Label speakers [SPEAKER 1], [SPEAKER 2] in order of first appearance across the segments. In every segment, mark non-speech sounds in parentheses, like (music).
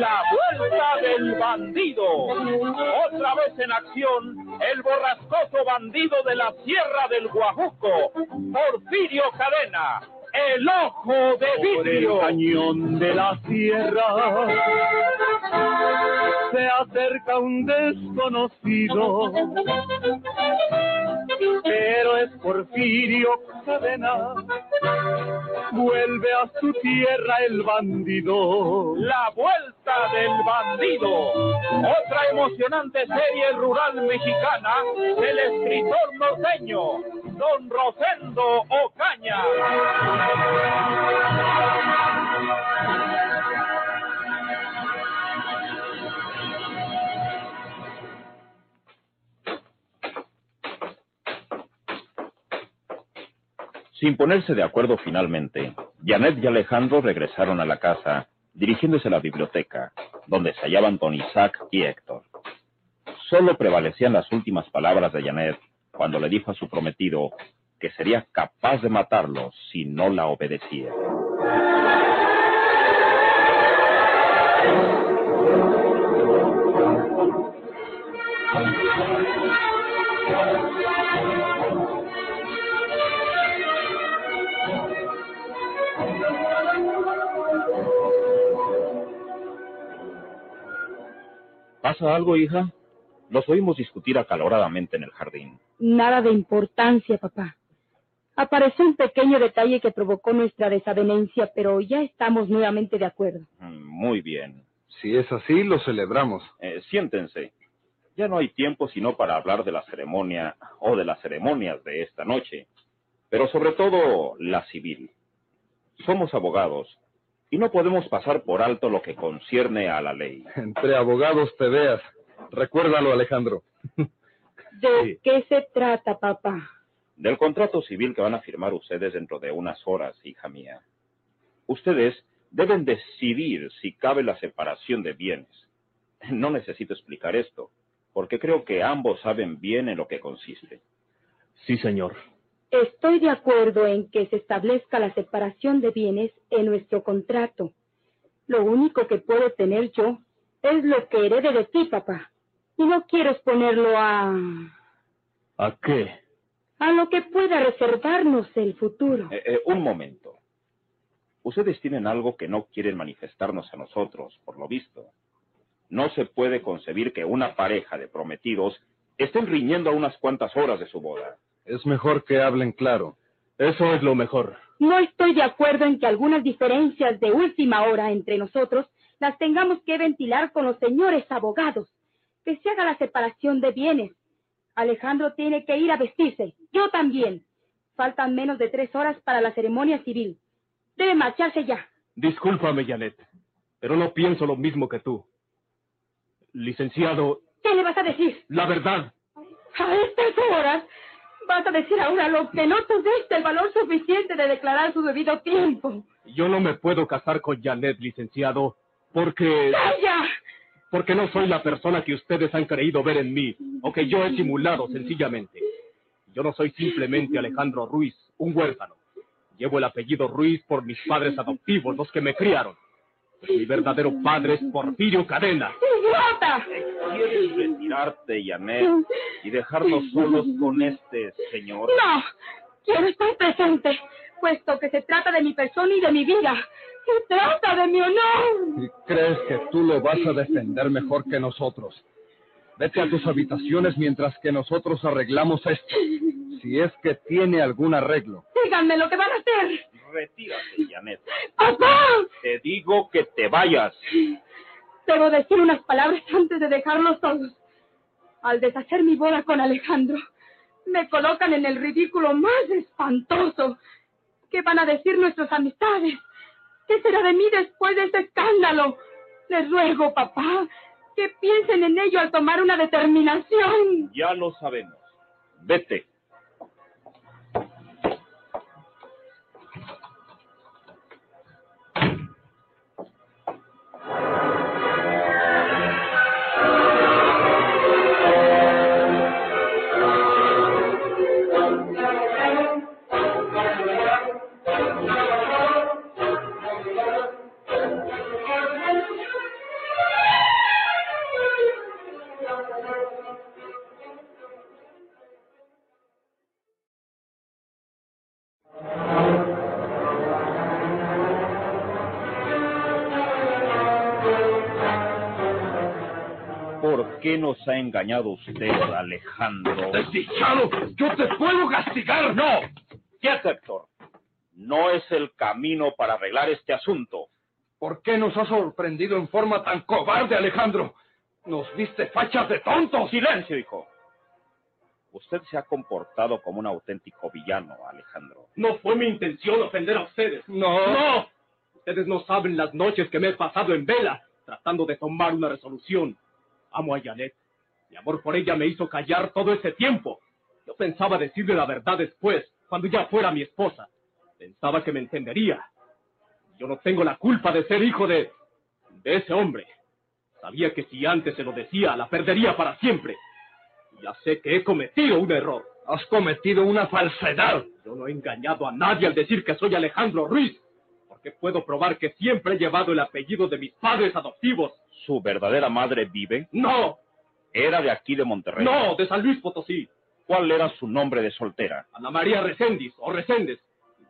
[SPEAKER 1] La vuelta del bandido. Otra vez en acción, el borrascoso bandido de la Sierra del Guajuco, Porfirio Cadena. El ojo de vidrio.
[SPEAKER 2] el cañón de la sierra se acerca un desconocido, pero es Porfirio Cadena vuelve a su tierra el bandido.
[SPEAKER 1] La vuelta del bandido. Otra emocionante serie rural mexicana del escritor norteño, don Rosendo Ocaña.
[SPEAKER 3] Sin ponerse de acuerdo finalmente, Janet y Alejandro regresaron a la casa, dirigiéndose a la biblioteca, donde se hallaban don Isaac y Héctor. Solo prevalecían las últimas palabras de Janet cuando le dijo a su prometido que sería capaz de matarlo si no la obedecía. ¿Pasa algo, hija? Los oímos discutir acaloradamente en el jardín.
[SPEAKER 4] Nada de importancia, papá. Apareció un pequeño detalle que provocó nuestra desavenencia, pero ya estamos nuevamente de acuerdo.
[SPEAKER 3] Mm, muy bien.
[SPEAKER 5] Si es así, lo celebramos.
[SPEAKER 3] Eh, siéntense. Ya no hay tiempo sino para hablar de la ceremonia o de las ceremonias de esta noche, pero sobre todo la civil. Somos abogados y no podemos pasar por alto lo que concierne a la ley. (laughs)
[SPEAKER 5] Entre abogados te veas. Recuérdalo, Alejandro.
[SPEAKER 4] ¿De qué se trata, papá?
[SPEAKER 3] Del contrato civil que van a firmar ustedes dentro de unas horas, hija mía. Ustedes deben decidir si cabe la separación de bienes. No necesito explicar esto, porque creo que ambos saben bien en lo que consiste.
[SPEAKER 5] Sí, señor.
[SPEAKER 4] Estoy de acuerdo en que se establezca la separación de bienes en nuestro contrato. Lo único que puedo tener yo es lo que herede de ti, papá. Y no quiero exponerlo a...
[SPEAKER 5] ¿A qué?
[SPEAKER 4] A lo que pueda reservarnos el futuro.
[SPEAKER 3] Eh, eh, un momento. Ustedes tienen algo que no quieren manifestarnos a nosotros, por lo visto. No se puede concebir que una pareja de prometidos estén riñendo a unas cuantas horas de su boda.
[SPEAKER 5] Es mejor que hablen claro. Eso es lo mejor.
[SPEAKER 4] No estoy de acuerdo en que algunas diferencias de última hora entre nosotros las tengamos que ventilar con los señores abogados. Que se haga la separación de bienes. Alejandro tiene que ir a vestirse. Yo también. Faltan menos de tres horas para la ceremonia civil. Debe marcharse ya.
[SPEAKER 5] Discúlpame, Janet, pero no pienso lo mismo que tú. Licenciado.
[SPEAKER 4] ¿Qué le vas a decir?
[SPEAKER 5] La verdad.
[SPEAKER 4] A estas horas Vas a decir ahora lo que no tuviste el valor suficiente de declarar su debido tiempo.
[SPEAKER 5] Yo no me puedo casar con Janet, licenciado, porque...
[SPEAKER 4] ¡Calla!
[SPEAKER 5] Porque no soy la persona que ustedes han creído ver en mí, o que yo he simulado sencillamente. Yo no soy simplemente Alejandro Ruiz, un huérfano. Llevo el apellido Ruiz por mis padres adoptivos, los que me criaron. Mi verdadero padre es Porfirio Cadena.
[SPEAKER 4] idiota!
[SPEAKER 3] ¿Quieres retirarte, Janet, y dejarnos solos con este señor?
[SPEAKER 4] No, quiero estar presente, puesto que se trata de mi persona y de mi vida. Se trata de mi honor.
[SPEAKER 6] ¿Y crees que tú lo vas a defender mejor que nosotros? Vete a tus habitaciones mientras que nosotros arreglamos esto. Si es que tiene algún arreglo.
[SPEAKER 4] Díganme lo que van a hacer.
[SPEAKER 3] Retírate, Janet.
[SPEAKER 4] ¡Papá!
[SPEAKER 3] Te digo que te vayas.
[SPEAKER 4] Debo decir unas palabras antes de dejarlos todos. Al deshacer mi boda con Alejandro, me colocan en el ridículo más espantoso. ¿Qué van a decir nuestras amistades? ¿Qué será de mí después de este escándalo? Les ruego, papá, que piensen en ello al tomar una determinación.
[SPEAKER 3] Ya lo sabemos. Vete. Nos ha engañado usted, Alejandro?
[SPEAKER 6] ¡Desdichado! ¡Yo te puedo castigar!
[SPEAKER 3] ¡No! ¡Quieto, Héctor! No es el camino para arreglar este asunto.
[SPEAKER 6] ¿Por qué nos has sorprendido en forma tan cobarde, Alejandro? Nos viste fachas de tontos.
[SPEAKER 3] ¡Silencio, hijo! Usted se ha comportado como un auténtico villano, Alejandro.
[SPEAKER 5] No fue mi intención ofender a ustedes.
[SPEAKER 6] No.
[SPEAKER 5] ¡No! Ustedes no saben las noches que me he pasado en vela tratando de tomar una resolución. Amo a Janet. Mi amor por ella me hizo callar todo ese tiempo. Yo pensaba decirle la verdad después, cuando ya fuera mi esposa. Pensaba que me entendería. Yo no tengo la culpa de ser hijo de... de ese hombre. Sabía que si antes se lo decía, la perdería para siempre. Ya sé que he cometido un error.
[SPEAKER 6] Has cometido una falsedad.
[SPEAKER 5] Yo no he engañado a nadie al decir que soy Alejandro Ruiz, porque puedo probar que siempre he llevado el apellido de mis padres adoptivos.
[SPEAKER 3] ¿Su verdadera madre vive?
[SPEAKER 5] No,
[SPEAKER 3] Era de aquí de Monterrey.
[SPEAKER 5] no, de San Luis Potosí.
[SPEAKER 3] ¿Cuál era su nombre de soltera?
[SPEAKER 5] Ana María Recendis o Reséndez.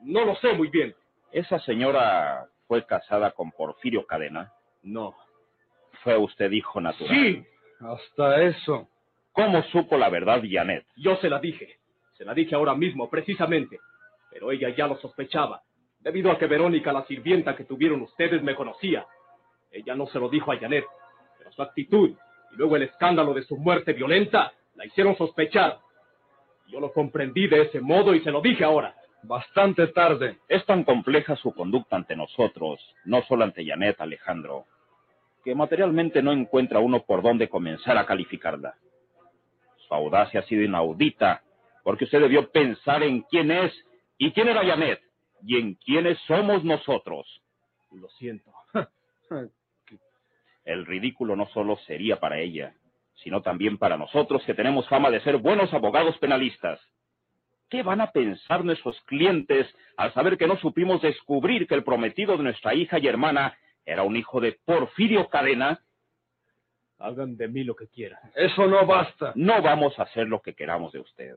[SPEAKER 5] No lo sé muy bien.
[SPEAKER 3] ¿Esa señora fue casada con Porfirio Cadena?
[SPEAKER 5] No.
[SPEAKER 3] ¿Fue usted hijo natural?
[SPEAKER 5] Sí,
[SPEAKER 6] Hasta eso.
[SPEAKER 3] ¿Cómo supo la verdad, Janet?
[SPEAKER 5] yo se la dije. Se la dije ahora mismo, precisamente. Pero ella ya lo sospechaba, debido a que Verónica, la sirvienta que tuvieron ustedes, me conocía. Ella no se lo dijo a Janet, pero su actitud y luego el escándalo de su muerte violenta la hicieron sospechar. Yo lo comprendí de ese modo y se lo dije ahora.
[SPEAKER 6] Bastante tarde.
[SPEAKER 3] Es tan compleja su conducta ante nosotros, no solo ante Janet, Alejandro, que materialmente no encuentra uno por dónde comenzar a calificarla. Su audacia ha sido inaudita, porque usted debió pensar en quién es y quién era Janet, y en quiénes somos nosotros.
[SPEAKER 5] Lo siento. (laughs)
[SPEAKER 3] El ridículo no solo sería para ella, sino también para nosotros que tenemos fama de ser buenos abogados penalistas. ¿Qué van a pensar nuestros clientes al saber que no supimos descubrir que el prometido de nuestra hija y hermana era un hijo de Porfirio Cadena?
[SPEAKER 5] Hagan de mí lo que quieran.
[SPEAKER 6] Eso no basta.
[SPEAKER 3] No vamos a hacer lo que queramos de usted.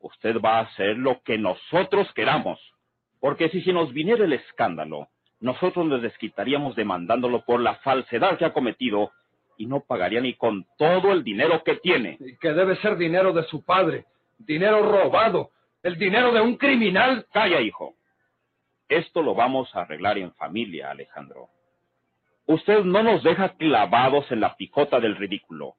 [SPEAKER 3] Usted va a hacer lo que nosotros queramos. Porque si se nos viniera el escándalo, nosotros nos desquitaríamos demandándolo por la falsedad que ha cometido y no pagaría ni con todo el dinero que tiene.
[SPEAKER 6] Y que debe ser dinero de su padre. Dinero robado. El dinero de un criminal.
[SPEAKER 3] Calla, hijo. Esto lo vamos a arreglar en familia, Alejandro. Usted no nos deja clavados en la picota del ridículo.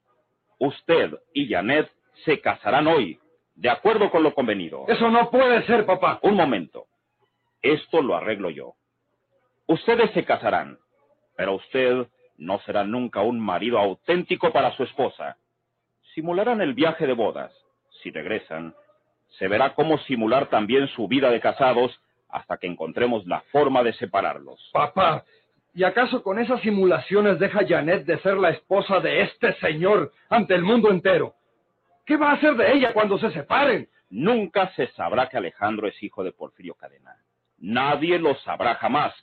[SPEAKER 3] Usted y Janet se casarán hoy, de acuerdo con lo convenido.
[SPEAKER 6] Eso no puede ser, papá.
[SPEAKER 3] Un momento. Esto lo arreglo yo. Ustedes se casarán, pero usted no será nunca un marido auténtico para su esposa. Simularán el viaje de bodas. Si regresan, se verá cómo simular también su vida de casados hasta que encontremos la forma de separarlos.
[SPEAKER 6] Papá, ¿y acaso con esas simulaciones deja Janet de ser la esposa de este señor ante el mundo entero? ¿Qué va a hacer de ella cuando se separen?
[SPEAKER 3] Nunca se sabrá que Alejandro es hijo de Porfirio Cadena. Nadie lo sabrá jamás.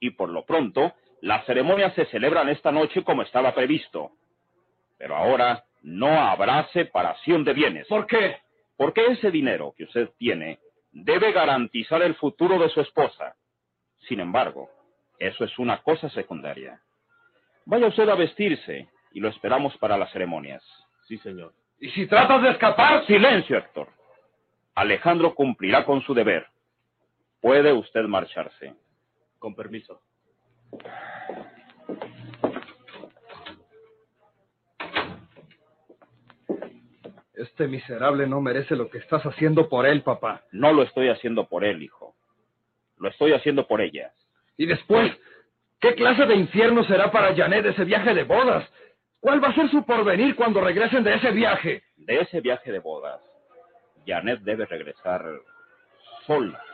[SPEAKER 3] Y por lo pronto, las ceremonias se celebran esta noche como estaba previsto. Pero ahora no habrá separación de bienes.
[SPEAKER 5] ¿Por qué?
[SPEAKER 3] Porque ese dinero que usted tiene debe garantizar el futuro de su esposa. Sin embargo, eso es una cosa secundaria. Vaya usted a vestirse y lo esperamos para las ceremonias.
[SPEAKER 5] Sí, señor.
[SPEAKER 6] ¿Y si tratas de escapar?
[SPEAKER 3] Silencio, Héctor. Alejandro cumplirá con su deber. Puede usted marcharse.
[SPEAKER 5] Con permiso.
[SPEAKER 6] Este miserable no merece lo que estás haciendo por él, papá.
[SPEAKER 3] No lo estoy haciendo por él, hijo. Lo estoy haciendo por ella.
[SPEAKER 6] Y después, ¿qué clase de infierno será para Janet ese viaje de bodas? ¿Cuál va a ser su porvenir cuando regresen de ese viaje?
[SPEAKER 3] De ese viaje de bodas, Janet debe regresar sola.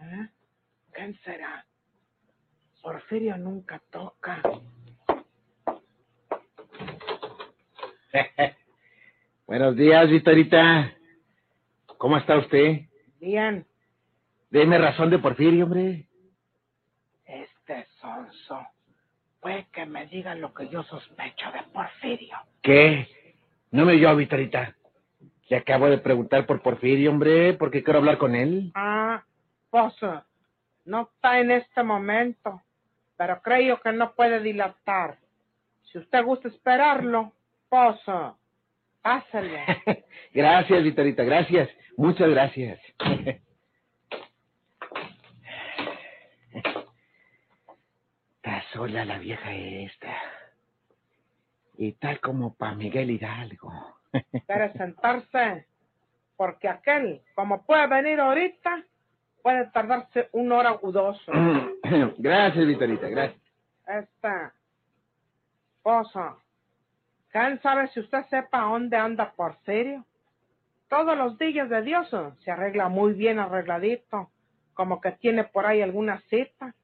[SPEAKER 7] ¿Eh? ¿Quién? Porfirio nunca toca. (laughs)
[SPEAKER 8] Buenos días, Vitorita. ¿Cómo está usted?
[SPEAKER 7] Bien,
[SPEAKER 8] Deme razón de Porfirio, hombre.
[SPEAKER 7] este sonso. Puede que me diga lo que yo sospecho de Porfirio.
[SPEAKER 8] ¿Qué? No me oyó, Vitorita. Le acabo de preguntar por Porfirio, hombre, porque quiero hablar con él.
[SPEAKER 7] Ah, pues no está en este momento, pero creo que no puede dilatar. Si usted gusta esperarlo, pues pásale. (laughs)
[SPEAKER 8] gracias, Vitorita, gracias. Muchas gracias. Está sola la vieja esta. Y tal como para Miguel Hidalgo.
[SPEAKER 7] Quiere sentarse, porque aquel, como puede venir ahorita, puede tardarse una hora u dos. (clears throat)
[SPEAKER 8] gracias, Vitorita, gracias.
[SPEAKER 7] Esta esposa, ¿quién sabe si usted sepa dónde anda Porfirio? Todos los días de Dios se arregla muy bien arregladito, como que tiene por ahí alguna cita.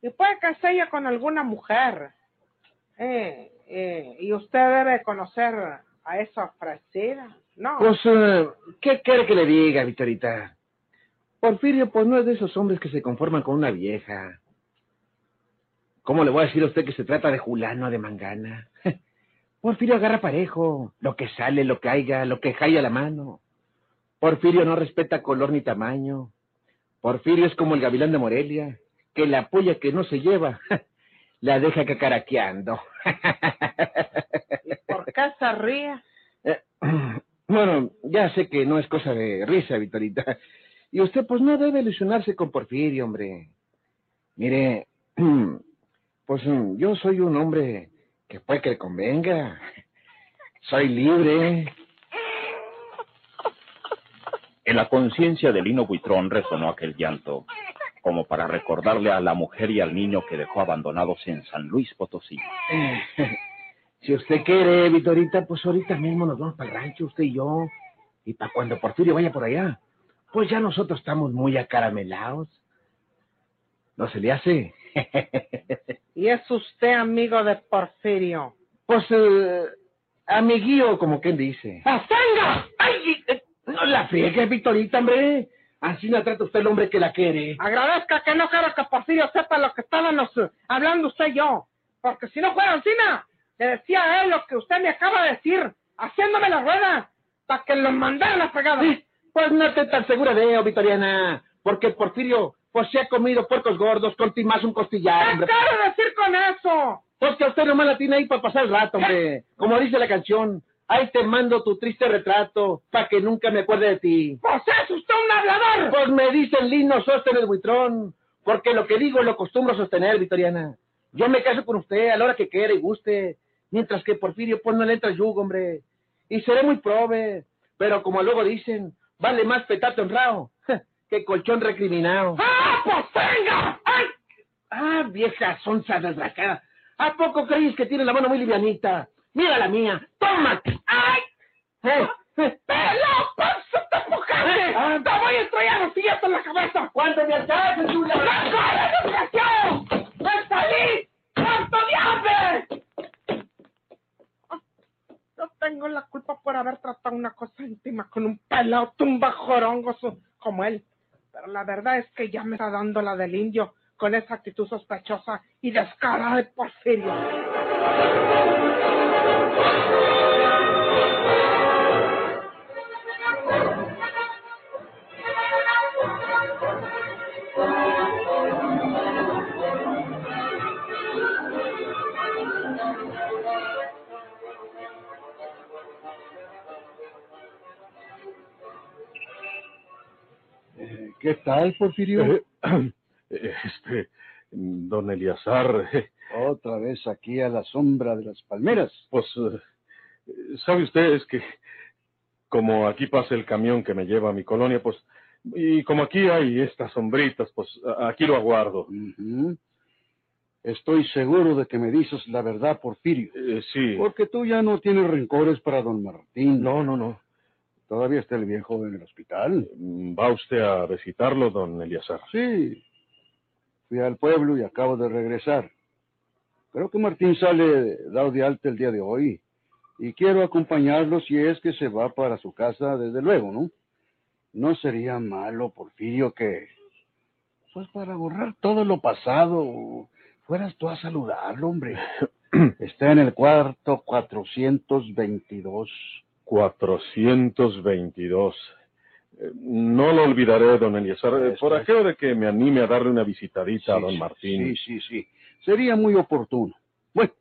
[SPEAKER 7] Y puede que se ella con alguna mujer. Eh, eh, y usted debe conocer a esa ofrecida, ¿no?
[SPEAKER 8] Pues, eh, ¿qué quiere que le diga, Vitorita? Porfirio, pues no es de esos hombres que se conforman con una vieja. ¿Cómo le voy a decir a usted que se trata de Julano, de Mangana? Porfirio agarra parejo, lo que sale, lo que haya, lo que jaya a la mano. Porfirio no respeta color ni tamaño. Porfirio es como el gavilán de Morelia, que la polla que no se lleva, (laughs) la deja cacaraqueando.
[SPEAKER 7] ¿Y por se ríe? (laughs)
[SPEAKER 8] Eh, (clears throat) Bueno, ya sé que no es cosa de risa, Vitorita. Y usted, pues, no debe ilusionarse con Porfirio, hombre. Mire, (clears throat) pues yo soy un hombre que puede que le convenga. Soy libre.
[SPEAKER 3] En la conciencia de Lino Buitrón resonó aquel llanto, como para recordarle a la mujer y al niño que dejó abandonados en San Luis Potosí.
[SPEAKER 8] Eh, (laughs) Si usted quiere, Vitorita, pues ahorita mismo nos vamos para el rancho, usted y yo. Y para cuando Porfirio vaya por allá, pues ya nosotros estamos muy acaramelados. ¿No se le hace? (laughs)
[SPEAKER 7] ¿Y es usted amigo de Porfirio?
[SPEAKER 8] Pues, eh, amiguío, como quien dice.
[SPEAKER 7] ¡Pastanga!
[SPEAKER 8] ¡Ay! eh, No la friegue, Vitorita, hombre. Así no trata usted el hombre que la quiere.
[SPEAKER 7] Agradezca que no quiero que Porfirio sepa lo que estábamos eh, hablando usted y yo. Porque si no fuera encima, le decía a él lo que usted me acaba de decir, haciéndome la rueda, para que lo mandaran a fregada.
[SPEAKER 8] Pues no esté tan segura de ello, Vitoriana. Porque Porfirio, pues se ha comido puercos gordos con ti más un costillar,
[SPEAKER 7] ¿Qué
[SPEAKER 8] hombre.
[SPEAKER 7] quiere decir con eso?
[SPEAKER 8] Pues que usted nomás la tiene ahí para pasar el rato, hombre. (laughs) Como dice la canción, ahí te mando tu triste retrato, para que nunca me acuerde de ti.
[SPEAKER 7] Pues es usted un hablador.
[SPEAKER 8] Pues me dice el lino sostén el buitrón, porque lo que digo lo acostumbro a sostener, Vitoriana. Yo me caso con usted a la hora que quiera y guste, mientras que Porfirio pues no le entra yugo, hombre. Y seré muy prove, pero como luego dicen, vale más petato honrado (laughs) que colchón recriminado.
[SPEAKER 7] ¡Ah, guapo, venga. ¡Ay!
[SPEAKER 8] Ah, vieja sonza desgraciada. ¿A poco crees que tiene la mano muy livianita? Mira la mía, tómate.
[SPEAKER 7] ¡Ay!
[SPEAKER 8] ¡Eh! eh.
[SPEAKER 7] ¡Pelo! ¡Pasa, te empujaste! ¡Te voy a estrellar los sillas en la cabeza!
[SPEAKER 8] ¡Cuando me alcances, Chula!
[SPEAKER 7] ¡La cara, desgraciado! ¡Me salí! ¡Cuánto de hambre! Ah, no tengo la culpa por haber tratado una cosa íntima con un pelado tumba jorongoso como él. Pero la verdad es que ya me está dando la del indio con esa actitud sospechosa y descarada de Porfirio.
[SPEAKER 9] ¿Qué tal, Porfirio? (clears throat)
[SPEAKER 10] Eh, Este, don Eliazar, eh,
[SPEAKER 9] Otra vez aquí a la sombra de las palmeras.
[SPEAKER 10] pues, eh, sabe usted, es que como aquí pasa el camión que me lleva a mi colonia, pues, y como aquí hay estas sombritas, pues, aquí lo aguardo.
[SPEAKER 9] Estoy seguro de que me dices la verdad, Porfirio.
[SPEAKER 10] Eh, sí.
[SPEAKER 9] Porque tú ya no tienes rencores para don Martín.
[SPEAKER 10] No, no, no.
[SPEAKER 9] Todavía está el viejo en el hospital.
[SPEAKER 10] Mm, ¿Va usted a visitarlo, don Eliazar?
[SPEAKER 9] Sí. Fui al pueblo y acabo de regresar. Creo que Martín sale dado de alta el día de hoy. Y quiero acompañarlo si es que se va para su casa, desde luego, ¿no? No sería malo, Porfirio, que... Pues para borrar todo lo pasado, fueras tú a saludarlo, hombre. (clears throat) Está en el cuarto 422.
[SPEAKER 10] 422. Eh, No lo olvidaré, don Eliazar, eh, por aquello de que me anime a darle una visitadita a
[SPEAKER 9] Sí,
[SPEAKER 10] don
[SPEAKER 9] sí,
[SPEAKER 10] Martín.
[SPEAKER 9] Sí, sí, sí. Sería muy oportuno. Bueno,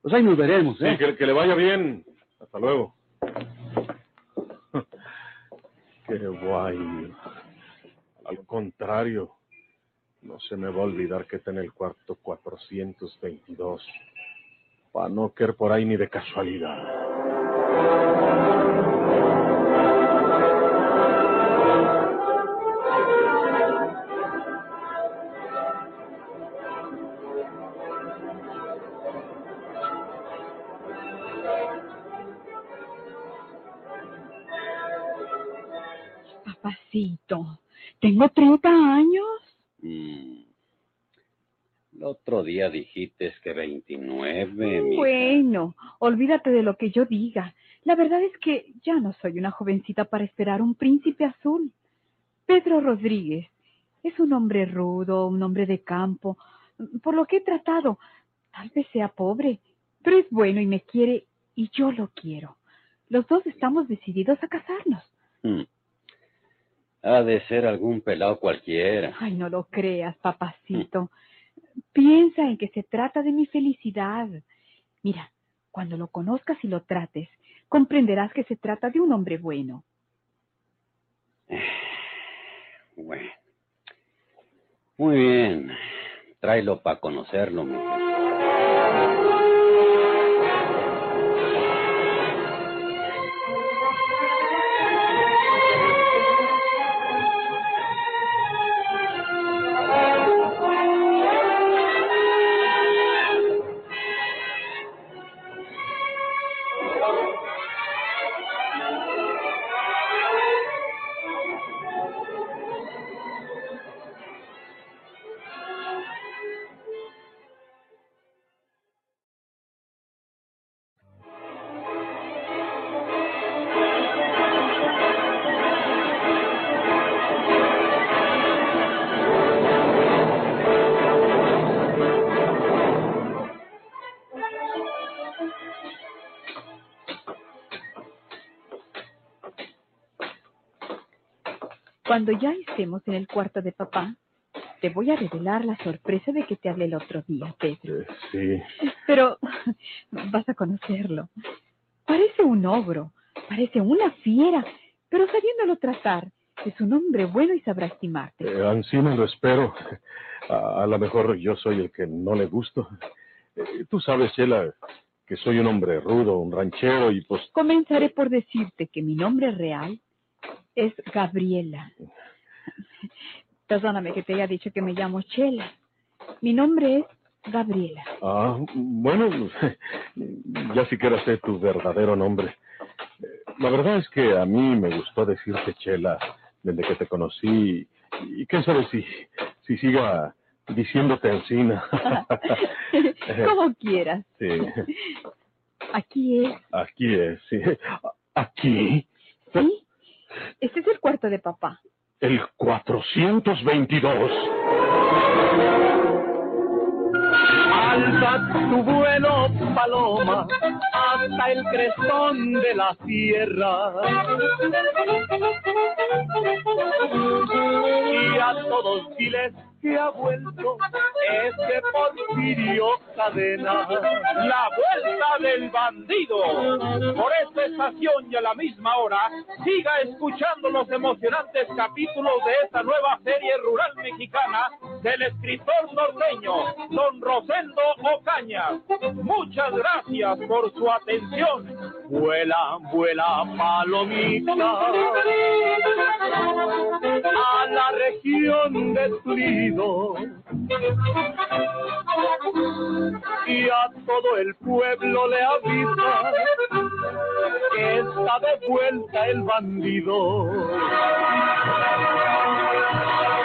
[SPEAKER 9] pues ahí nos veremos,
[SPEAKER 10] Sí,
[SPEAKER 9] ¿eh?
[SPEAKER 10] que, que le vaya bien. Hasta luego. (laughs) Qué guay. Al contrario, no se me va a olvidar que está en el cuarto 422. Para no querer por ahí ni de casualidad.
[SPEAKER 11] Papacito, tengo 30 años.
[SPEAKER 12] Mm. El otro día dijiste que 29, mija.
[SPEAKER 11] Bueno, olvídate de lo que yo diga. La verdad es que ya no soy una jovencita para esperar un príncipe azul. Pedro Rodríguez es un hombre rudo, un hombre de campo. Por lo que he tratado, tal vez sea pobre, pero es bueno y me quiere y yo lo quiero. Los dos estamos decididos a casarnos.
[SPEAKER 12] Mm. Ha de ser algún pelado cualquiera.
[SPEAKER 11] Ay, no lo creas, papacito. Piensa en que se trata de mi felicidad. Mira, cuando lo conozcas y lo trates, comprenderás que se trata de un hombre bueno.
[SPEAKER 12] Bueno. Muy bien. Tráelo para conocerlo. Lord.
[SPEAKER 11] Cuando ya estemos en el cuarto de papá, te voy a revelar la sorpresa de que te hablé el otro día, Pedro.
[SPEAKER 10] Eh, sí.
[SPEAKER 11] Pero (laughs) vas a conocerlo. Parece un ogro, parece una fiera, pero sabiéndolo tratar, es un hombre bueno y sabrá estimarte.
[SPEAKER 10] Eh, lo espero. A, a lo mejor yo soy el que no le gusto. Eh, tú sabes, Chela, que soy un hombre rudo, un ranchero y pues...
[SPEAKER 11] Comenzaré por decirte que mi nombre real es Gabriela. Perdóname que te haya dicho que me llamo Chela. Mi nombre es Gabriela.
[SPEAKER 10] Ah, bueno, ya siquiera sé tu verdadero nombre. La verdad es que a mí me gustó decirte Chela desde que te conocí y quién sabe si, si siga diciéndote Ancina. (laughs)
[SPEAKER 11] Como quieras.
[SPEAKER 10] Sí,
[SPEAKER 11] Aquí es.
[SPEAKER 10] aquí es, sí. ¿Aquí?
[SPEAKER 4] Sí. Este es el cuarto de papá.
[SPEAKER 10] El 422.
[SPEAKER 2] Alza tu vuelo, paloma, hasta el crestón de la sierra. Y a todos diles que ha vuelto ese Porfirio Cadena.
[SPEAKER 1] La vuelta del bandido. Por esta estación y a la misma hora, siga escuchando los emocionantes capítulos de esta nueva serie rural mexicana del escritor norteño, don Rosendo Ocaña. Muchas gracias por su atención.
[SPEAKER 2] Vuela, vuela, palomita, a la región de Turín y a todo el pueblo le avisa que está de vuelta el bandido.